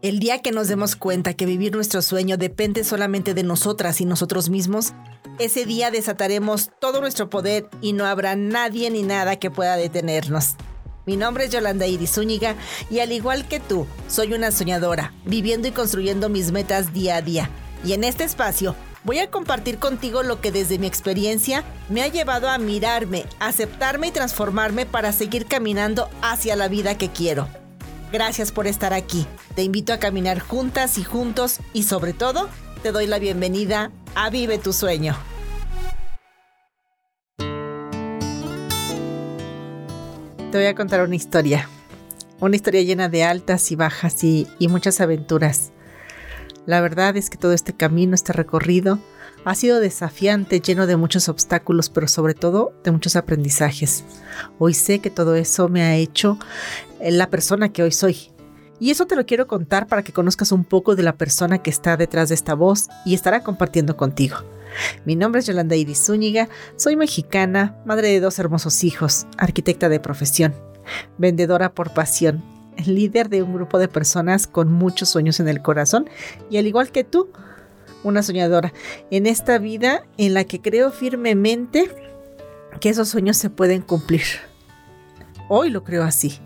El día que nos demos cuenta que vivir nuestro sueño depende solamente de nosotras y nosotros mismos, ese día desataremos todo nuestro poder y no habrá nadie ni nada que pueda detenernos. Mi nombre es Yolanda Iris Zúñiga y al igual que tú, soy una soñadora, viviendo y construyendo mis metas día a día. Y en este espacio voy a compartir contigo lo que desde mi experiencia me ha llevado a mirarme, aceptarme y transformarme para seguir caminando hacia la vida que quiero. Gracias por estar aquí. Te invito a caminar juntas y juntos y sobre todo te doy la bienvenida a Vive tu sueño. Te voy a contar una historia. Una historia llena de altas y bajas y, muchas aventuras. La verdad es que todo este camino, este recorrido, ha sido desafiante, lleno de muchos obstáculos, pero sobre todo de muchos aprendizajes. Hoy sé que todo eso me ha hecho eh, la persona que hoy soy. Y eso te lo quiero contar para que conozcas un poco de la persona que está detrás de esta voz y estará compartiendo contigo. Mi nombre es Yolanda Iris Zúñiga, soy mexicana, madre de dos hermosos hijos, arquitecta de profesión, vendedora por pasión, líder de un grupo de personas con muchos sueños en el corazón y al igual que tú, una soñadora en esta vida en la que creo firmemente que esos sueños se pueden cumplir. Hoy lo creo así,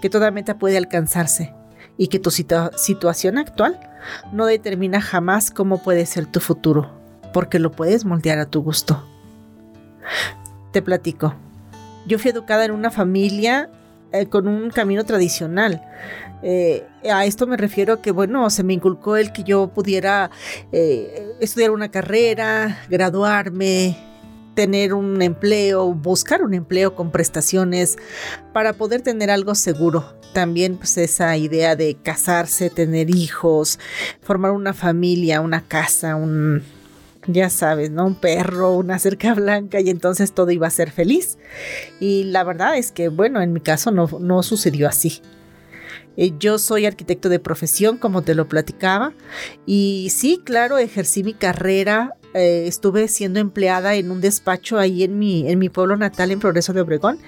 que toda meta puede alcanzarse y que tu situación actual no determina jamás cómo puede ser tu futuro, porque lo puedes moldear a tu gusto. Te platico. Yo fui educada en una familia eh, con un camino tradicional. Eh, a esto me refiero que, bueno, se me inculcó el que yo pudiera eh, estudiar una carrera, graduarme, tener un empleo, buscar un empleo con prestaciones para poder tener algo seguro. También pues esa idea de casarse, tener hijos, formar una familia, una casa, un ya sabes, ¿no? Un perro, una cerca blanca y entonces todo iba a ser feliz. Y la verdad es que, bueno, en mi caso no, no sucedió así. Eh, yo soy arquitecto de profesión, como te lo platicaba, y sí, claro, ejercí mi carrera. Eh, estuve siendo empleada en un despacho ahí en mi, en mi pueblo natal, en Progreso de Obregón,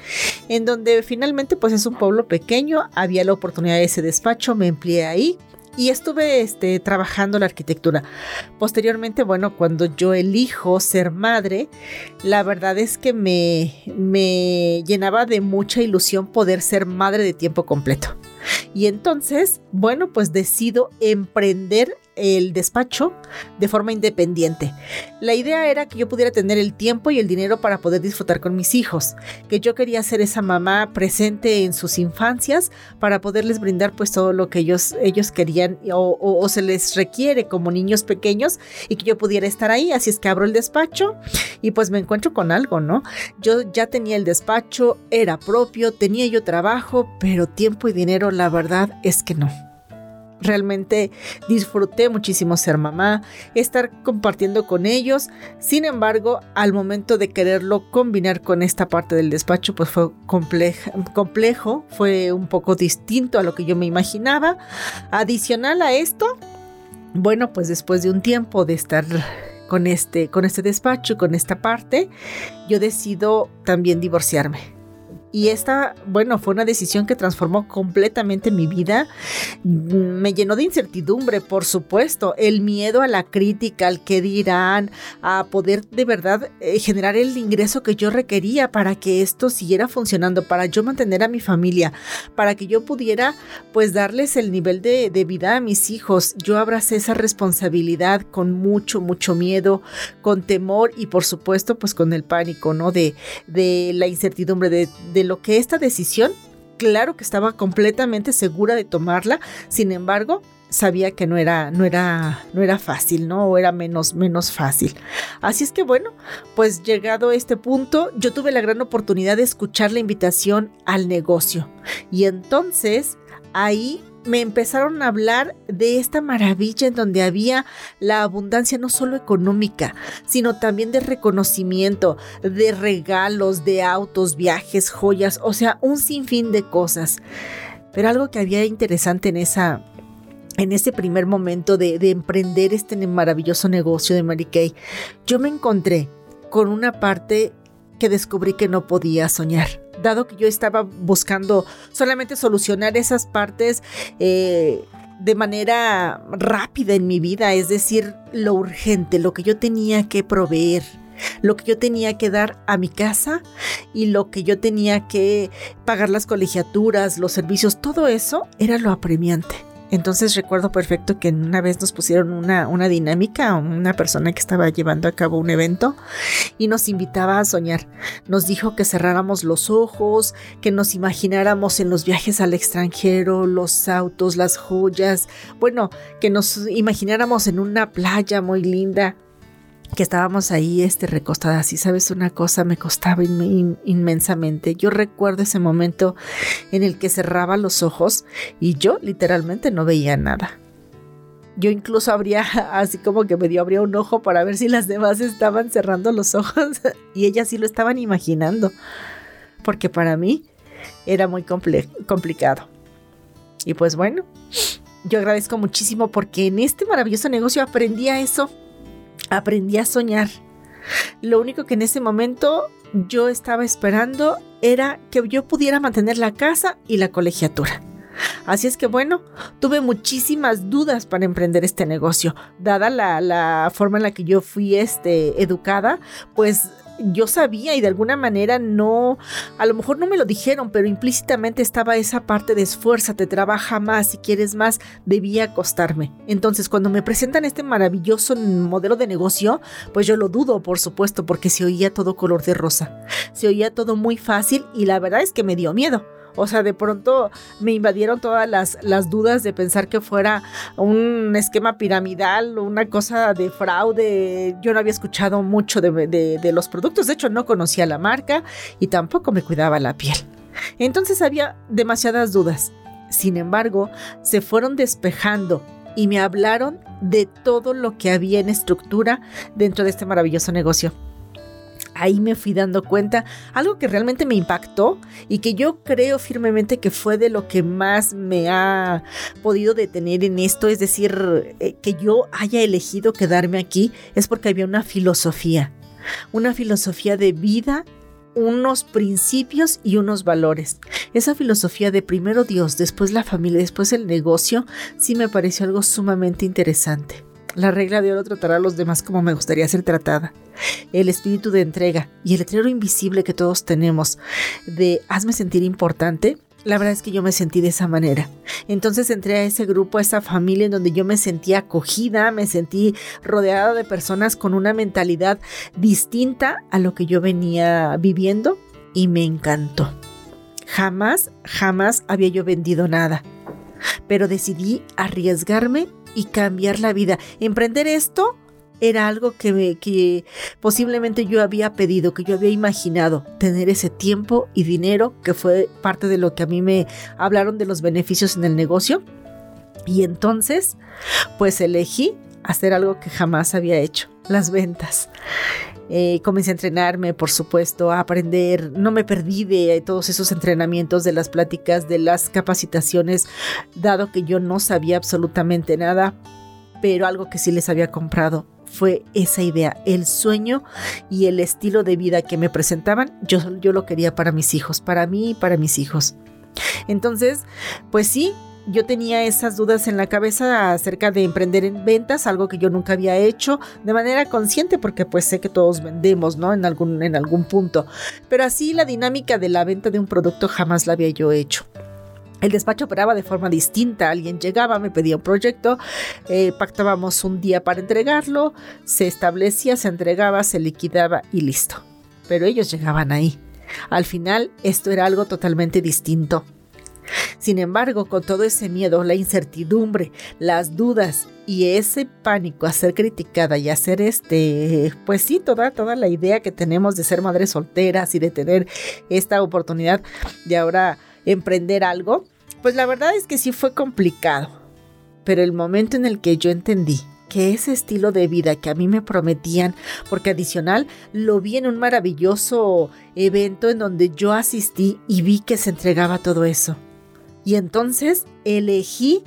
en donde finalmente pues es un pueblo pequeño, había la oportunidad de ese despacho, me empleé ahí, y estuve este, trabajando la arquitectura. Posteriormente, bueno, cuando yo elijo ser madre, la verdad es que me, me llenaba de mucha ilusión poder ser madre de tiempo completo. Y entonces, bueno, pues decido emprender el despacho de forma independiente. La idea era que yo pudiera tener el tiempo y el dinero para poder disfrutar con mis hijos, que yo quería ser esa mamá presente en sus infancias para poderles brindar pues todo lo que ellos, ellos querían o, se les requiere como niños pequeños y que yo pudiera estar ahí. Así es que abro el despacho y pues me encuentro con algo, ¿no? Yo ya tenía el despacho, era propio, tenía yo trabajo, pero tiempo y dinero la verdad es que no realmente disfruté muchísimo ser mamá, estar compartiendo con ellos. Sin embargo, al momento de quererlo combinar con esta parte del despacho, pues fue complejo, fue un poco distinto a lo que yo me imaginaba. Adicional a esto, bueno, pues después de un tiempo de estar con este, con este despacho, con esta parte, yo decido también divorciarme. Y esta, bueno, fue una decisión que transformó completamente mi vida. Me llenó de incertidumbre, por supuesto, el miedo a la crítica, al que dirán, a poder de verdad eh, generar el ingreso que yo requería para que esto siguiera funcionando, para yo mantener a mi familia, para que yo pudiera pues darles el nivel de, de vida a mis hijos. Yo abracé esa responsabilidad con mucho, mucho miedo, con temor y por supuesto pues con el pánico, ¿no? De, de la incertidumbre, de, de lo que esta decisión, claro que estaba completamente segura de tomarla, sin embargo, sabía que no era, no era, no era fácil, ¿no? O era menos, menos fácil. Así es que bueno, pues llegado a este punto, yo tuve la gran oportunidad de escuchar la invitación al negocio. Y entonces ahí me empezaron a hablar de esta maravilla en donde había la abundancia no solo económica, sino también de reconocimiento, de regalos, de autos, viajes, joyas, o sea, un sinfín de cosas. Pero algo que había interesante en esa en ese primer momento de, de emprender este maravilloso negocio de Mary Kay, yo me encontré con una parte que descubrí que no podía soñar dado que yo estaba buscando solamente solucionar esas partes eh, de manera rápida en mi vida, es decir, lo urgente, lo que yo tenía que proveer, lo que yo tenía que dar a mi casa y lo que yo tenía que pagar las colegiaturas, los servicios, todo eso era lo apremiante. Entonces recuerdo perfecto que una vez nos pusieron una, una dinámica, una persona que estaba llevando a cabo un evento y nos invitaba a soñar. Nos dijo que cerráramos los ojos, que nos imagináramos en los viajes al extranjero, los autos, las joyas, bueno, que nos imagináramos en una playa muy linda que estábamos ahí este, recostadas y sabes una cosa, me costaba inmensamente. Yo recuerdo ese momento en el que cerraba los ojos y yo literalmente no veía nada. Yo incluso abría, así como que me dio, abría un ojo para ver si las demás estaban cerrando los ojos y ellas sí lo estaban imaginando, porque para mí era muy complicado. Y pues bueno, yo agradezco muchísimo porque en este maravilloso negocio aprendí a eso aprendí a soñar. Lo único que en ese momento yo estaba esperando era que yo pudiera mantener la casa y la colegiatura. Así es que bueno, tuve muchísimas dudas para emprender este negocio. Dada la, forma en la que yo fui este, educada, pues yo sabía y de alguna manera no, a lo mejor no me lo dijeron, pero implícitamente estaba esa parte de esfuérzate, trabaja más, si quieres más, debía acostarme. Entonces, cuando me presentan este maravilloso modelo de negocio, pues yo lo dudo, por supuesto, porque se oía todo color de rosa. Se oía todo muy fácil y la verdad es que me dio miedo. O sea, de pronto me invadieron todas las, las dudas de pensar que fuera un esquema piramidal o una cosa de fraude. Yo no había escuchado mucho de, de los productos, de hecho no conocía la marca y tampoco me cuidaba la piel. Entonces había demasiadas dudas. Sin embargo, se fueron despejando y me hablaron de todo lo que había en estructura dentro de este maravilloso negocio ahí me fui dando cuenta, algo que realmente me impactó y que yo creo firmemente que fue de lo que más me ha podido detener en esto, es decir, eh, que yo haya elegido quedarme aquí, es porque había una filosofía, una filosofía de vida unos principios y unos valores. Esa filosofía de primero Dios, después la familia, después el negocio, sí me pareció algo sumamente interesante. La regla de oro tratará a los demás como me gustaría ser tratada. El espíritu de entrega y el letrero invisible que todos tenemos de hazme sentir importante. La verdad es que yo me sentí de esa manera. Entonces entré a ese grupo, a esa familia en donde yo me sentí acogida, me sentí rodeada de personas con una mentalidad distinta a lo que yo venía viviendo y me encantó. Jamás, jamás había yo vendido nada, pero decidí arriesgarme y cambiar la vida. Emprender esto era algo que, que posiblemente yo había pedido, que yo había imaginado, tener ese tiempo y dinero, que fue parte de lo que a mí me hablaron de los beneficios en el negocio. Y entonces, pues elegí hacer algo que jamás había hecho, las ventas. Eh, comencé a entrenarme, por supuesto, a aprender. No me perdí de todos esos entrenamientos, de las pláticas, de las capacitaciones, dado que yo no sabía absolutamente nada, pero algo que sí les había comprado fue esa idea, el sueño y el estilo de vida que me presentaban, yo, yo lo quería para mis hijos, para mí y para mis hijos. Entonces, pues sí, yo tenía esas dudas en la cabeza acerca de emprender en ventas, algo que yo nunca había hecho de manera consciente porque pues sé que todos vendemos, ¿no? En algún, en algún punto. Pero así la dinámica de la venta de un producto jamás la había yo hecho. El despacho operaba de forma distinta. Alguien llegaba, me pedía un proyecto, eh, pactábamos un día para entregarlo, se establecía, se entregaba, se liquidaba y listo. Pero ellos llegaban ahí. Al final, esto era algo totalmente distinto. Sin embargo, con todo ese miedo, la incertidumbre, las dudas y ese pánico a ser criticada y a ser este, pues sí, toda, toda la idea que tenemos de ser madres solteras y de tener esta oportunidad de ahora emprender algo, pues la verdad es que sí fue complicado. Pero el momento en el que yo entendí que ese estilo de vida que a mí me prometían, porque adicional lo vi en un maravilloso evento en donde yo asistí y vi que se entregaba todo eso. Y entonces elegí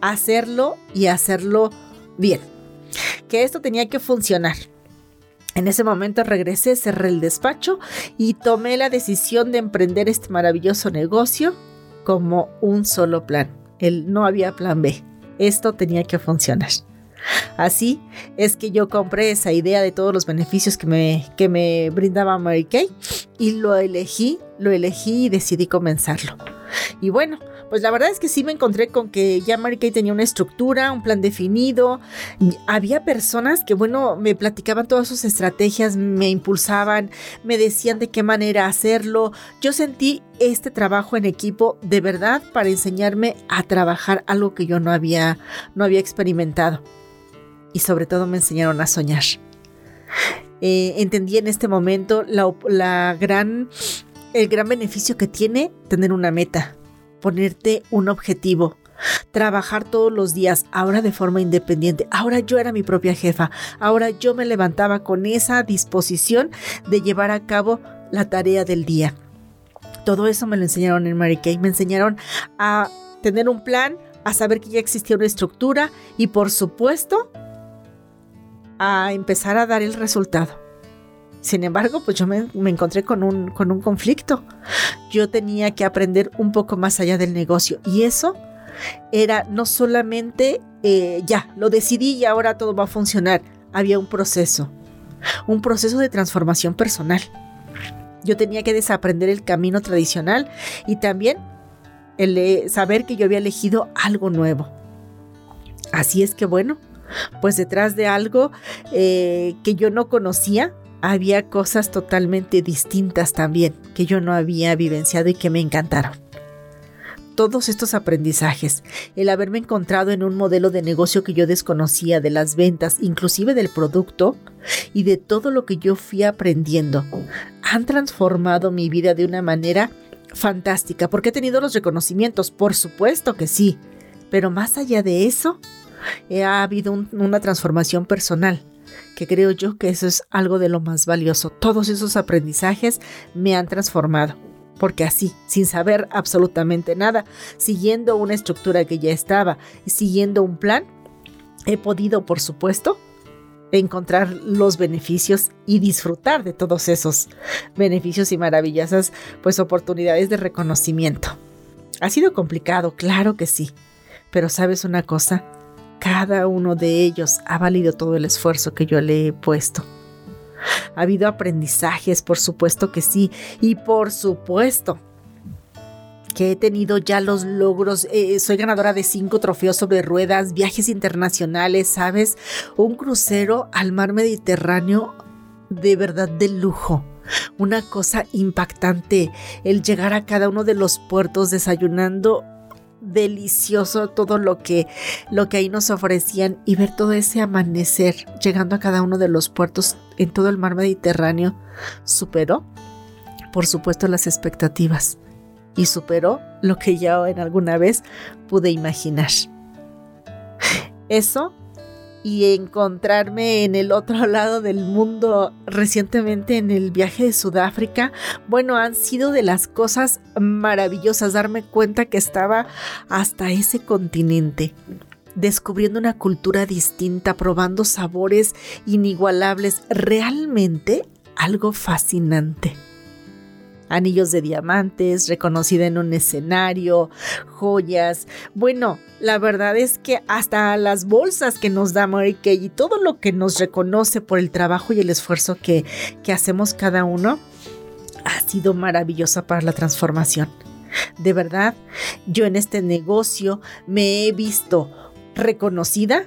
hacerlo y hacerlo bien. Que esto tenía que funcionar. En ese momento regresé, cerré el despacho y tomé la decisión de emprender este maravilloso negocio como un solo plan. No había plan B. Esto tenía que funcionar. Así es que yo compré esa idea de todos los beneficios que me, que me brindaba Mary Kay y lo elegí, lo elegí y decidí comenzarlo. Y bueno, pues la verdad es que sí me encontré con que ya Mary Kay tenía una estructura, un plan definido. Había personas que, bueno, me platicaban todas sus estrategias, me impulsaban, me decían de qué manera hacerlo. Yo sentí este trabajo en equipo de verdad para enseñarme a trabajar algo que yo no había, no había experimentado. Y sobre todo me enseñaron a soñar. Eh, entendí en este momento la, gran, el gran beneficio que tiene tener una meta, ponerte un objetivo, trabajar todos los días, ahora de forma independiente. Ahora yo era mi propia jefa, ahora yo me levantaba con esa disposición de llevar a cabo la tarea del día. Todo eso me lo enseñaron en Mary Kay, me enseñaron a tener un plan, a saber que ya existía una estructura y por supuesto a empezar a dar el resultado. Sin embargo, pues yo me, encontré con un, con un conflicto. Yo tenía que aprender un poco más allá del negocio y eso era no solamente eh, ya, lo decidí y ahora todo va a funcionar. Había un proceso, un proceso de transformación personal. Yo tenía que desaprender el camino tradicional y también el saber que yo había elegido algo nuevo. Así es que bueno, pues detrás de algo eh, que yo no conocía, había cosas totalmente distintas también que yo no había vivenciado y que me encantaron. Todos estos aprendizajes, el haberme encontrado en un modelo de negocio que yo desconocía de las ventas, inclusive del producto, y de todo lo que yo fui aprendiendo, han transformado mi vida de una manera fantástica, porque he tenido los reconocimientos, por supuesto que sí, pero más allá de eso, ha habido una transformación personal que creo yo que eso es algo de lo más valioso. Todos esos aprendizajes me han transformado. Porque así, sin saber absolutamente nada, siguiendo una estructura que ya estaba y siguiendo un plan, he podido, por supuesto, encontrar los beneficios y disfrutar de todos esos beneficios y maravillosas pues oportunidades de reconocimiento. Ha sido complicado, claro que sí, pero sabes una cosa, cada uno de ellos ha valido todo el esfuerzo que yo le he puesto. Ha habido aprendizajes, por supuesto que sí, y por supuesto que he tenido ya los logros. Eh, soy ganadora de cinco trofeos sobre ruedas, viajes internacionales, ¿sabes? Un crucero al mar Mediterráneo de verdad de lujo. Una cosa impactante, el llegar a cada uno de los puertos desayunando delicioso todo lo que, lo que ahí nos ofrecían y ver todo ese amanecer llegando a cada uno de los puertos en todo el mar Mediterráneo superó, por supuesto, las expectativas y superó lo que ya en alguna vez pude imaginar. Eso y encontrarme en el otro lado del mundo recientemente en el viaje de Sudáfrica, bueno, han sido de las cosas maravillosas darme cuenta que estaba hasta ese continente descubriendo una cultura distinta, probando sabores inigualables, realmente algo fascinante anillos de diamantes, reconocida en un escenario, joyas. Bueno, la verdad es que hasta las bolsas que nos da Mary Kay y todo lo que nos reconoce por el trabajo y el esfuerzo que, que hacemos cada uno, ha sido maravillosa para la transformación. De verdad, yo en este negocio me he visto reconocida,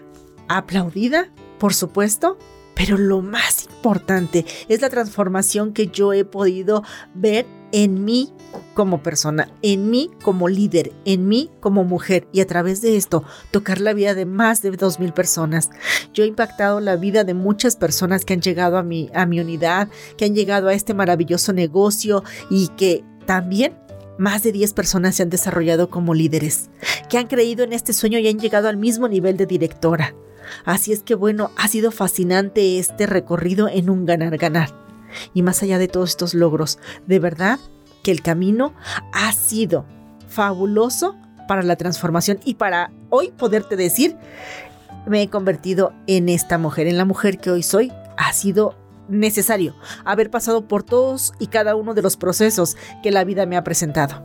aplaudida, por supuesto, pero lo más importante es la transformación que yo he podido ver en mí como persona, en mí como líder, en mí como mujer y a través de esto tocar la vida de más de dos mil personas. Yo he impactado la vida de muchas personas que han llegado a mi, a mi unidad, que han llegado a este maravilloso negocio y que también más de 10 personas se han desarrollado como líderes, que han creído en este sueño y han llegado al mismo nivel de directora. Así es que bueno, ha sido fascinante este recorrido en un ganar-ganar. Y más allá de todos estos logros, de verdad que el camino ha sido fabuloso para la transformación y para hoy poderte decir, me he convertido en esta mujer, en la mujer que hoy soy. Ha sido necesario haber pasado por todos y cada uno de los procesos que la vida me ha presentado.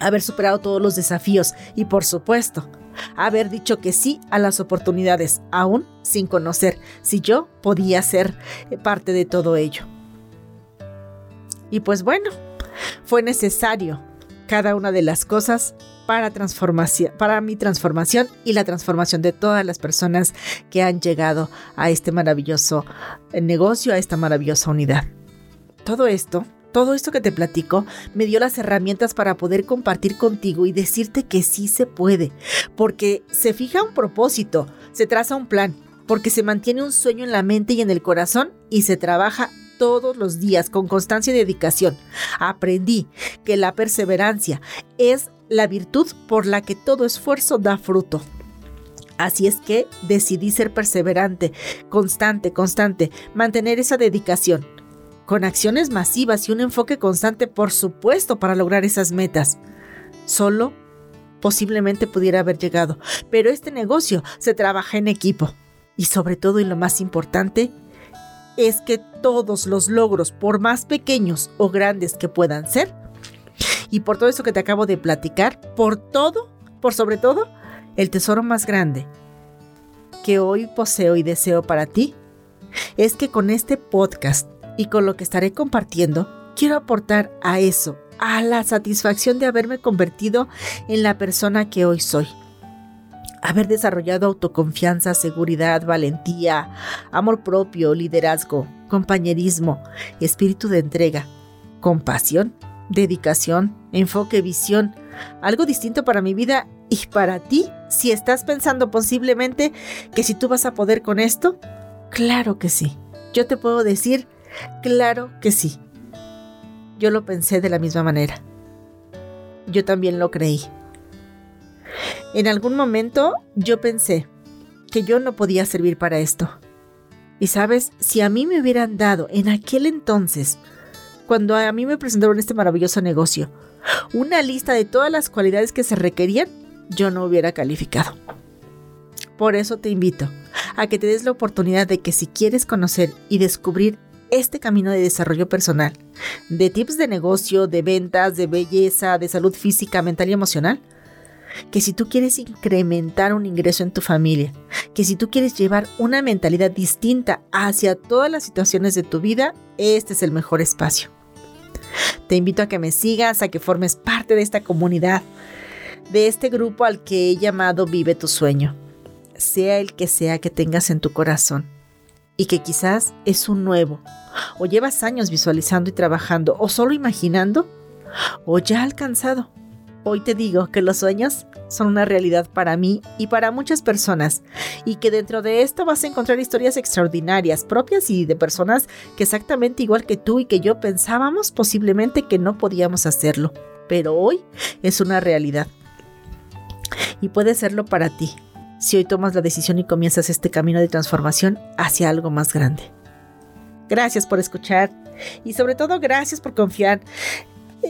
Haber superado todos los desafíos y por supuesto, haber dicho que sí a las oportunidades, aún sin conocer si yo podía ser parte de todo ello. Y pues bueno, fue necesario cada una de las cosas para, transformación, para mi transformación y la transformación de todas las personas que han llegado a este maravilloso negocio, a esta maravillosa unidad. Todo esto todo esto que te platico me dio las herramientas para poder compartir contigo y decirte que sí se puede, porque se fija un propósito, se traza un plan, porque se mantiene un sueño en la mente y en el corazón y se trabaja todos los días con constancia y dedicación. Aprendí que la perseverancia es la virtud por la que todo esfuerzo da fruto. Así es que decidí ser perseverante, constante, constante, mantener esa dedicación, con acciones masivas y un enfoque constante, por supuesto, para lograr esas metas. Solo posiblemente pudiera haber llegado, pero este negocio se trabaja en equipo. Y sobre todo, y lo más importante, es que todos los logros, por más pequeños o grandes que puedan ser, y por todo eso que te acabo de platicar, por todo, por sobre todo, el tesoro más grande que hoy poseo y deseo para ti, es que con este podcast y con lo que estaré compartiendo, quiero aportar a eso, a la satisfacción de haberme convertido en la persona que hoy soy. Haber desarrollado autoconfianza, seguridad, valentía, amor propio, liderazgo, compañerismo, espíritu de entrega, compasión, dedicación, enfoque, visión, algo distinto para mi vida y para ti, si estás pensando posiblemente que si tú vas a poder con esto, claro que sí. Yo te puedo decir Claro que sí. Yo lo pensé de la misma manera. Yo también lo creí. En algún momento yo pensé que yo no podía servir para esto. Y sabes, si a mí me hubieran dado en aquel entonces, cuando a mí me presentaron este maravilloso negocio, una lista de todas las cualidades que se requerían, yo no hubiera calificado. Por eso te invito a que te des la oportunidad de que si quieres conocer y descubrir este camino de desarrollo personal, de tips de negocio, de ventas, de belleza, de salud física, mental y emocional, que si tú quieres incrementar un ingreso en tu familia, que si tú quieres llevar una mentalidad distinta hacia todas las situaciones de tu vida, este es el mejor espacio. Te invito a que me sigas, a que formes parte de esta comunidad, de este grupo al que he llamado Vive tu sueño, sea el que sea que tengas en tu corazón y que quizás es un nuevo, o llevas años visualizando y trabajando, o solo imaginando, o ya alcanzado. Hoy te digo que los sueños son una realidad para mí y para muchas personas, y que dentro de esto vas a encontrar historias extraordinarias, propias y de personas que exactamente igual que tú y que yo pensábamos posiblemente que no podíamos hacerlo, pero hoy es una realidad. Y puede serlo para ti, si hoy tomas la decisión y comienzas este camino de transformación hacia algo más grande. Gracias por escuchar y sobre todo gracias por confiar.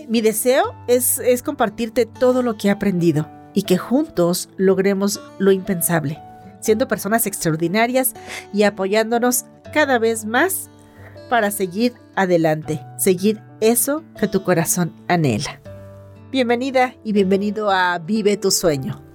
Mi deseo es, es compartirte todo lo que he aprendido y que juntos logremos lo impensable, siendo personas extraordinarias y apoyándonos cada vez más para seguir adelante, seguir eso que tu corazón anhela. Bienvenida y bienvenido a Vive tu sueño.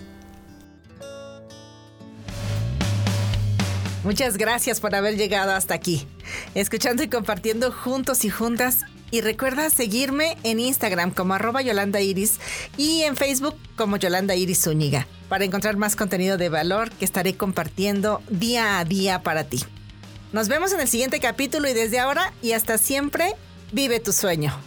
Muchas gracias por haber llegado hasta aquí, escuchando y compartiendo juntos y juntas. Y recuerda seguirme en Instagram como arroba Yolanda Iris y en Facebook como Yolanda Iris Zúñiga para encontrar más contenido de valor que estaré compartiendo día a día para ti. Nos vemos en el siguiente capítulo y desde ahora y hasta siempre, vive tu sueño.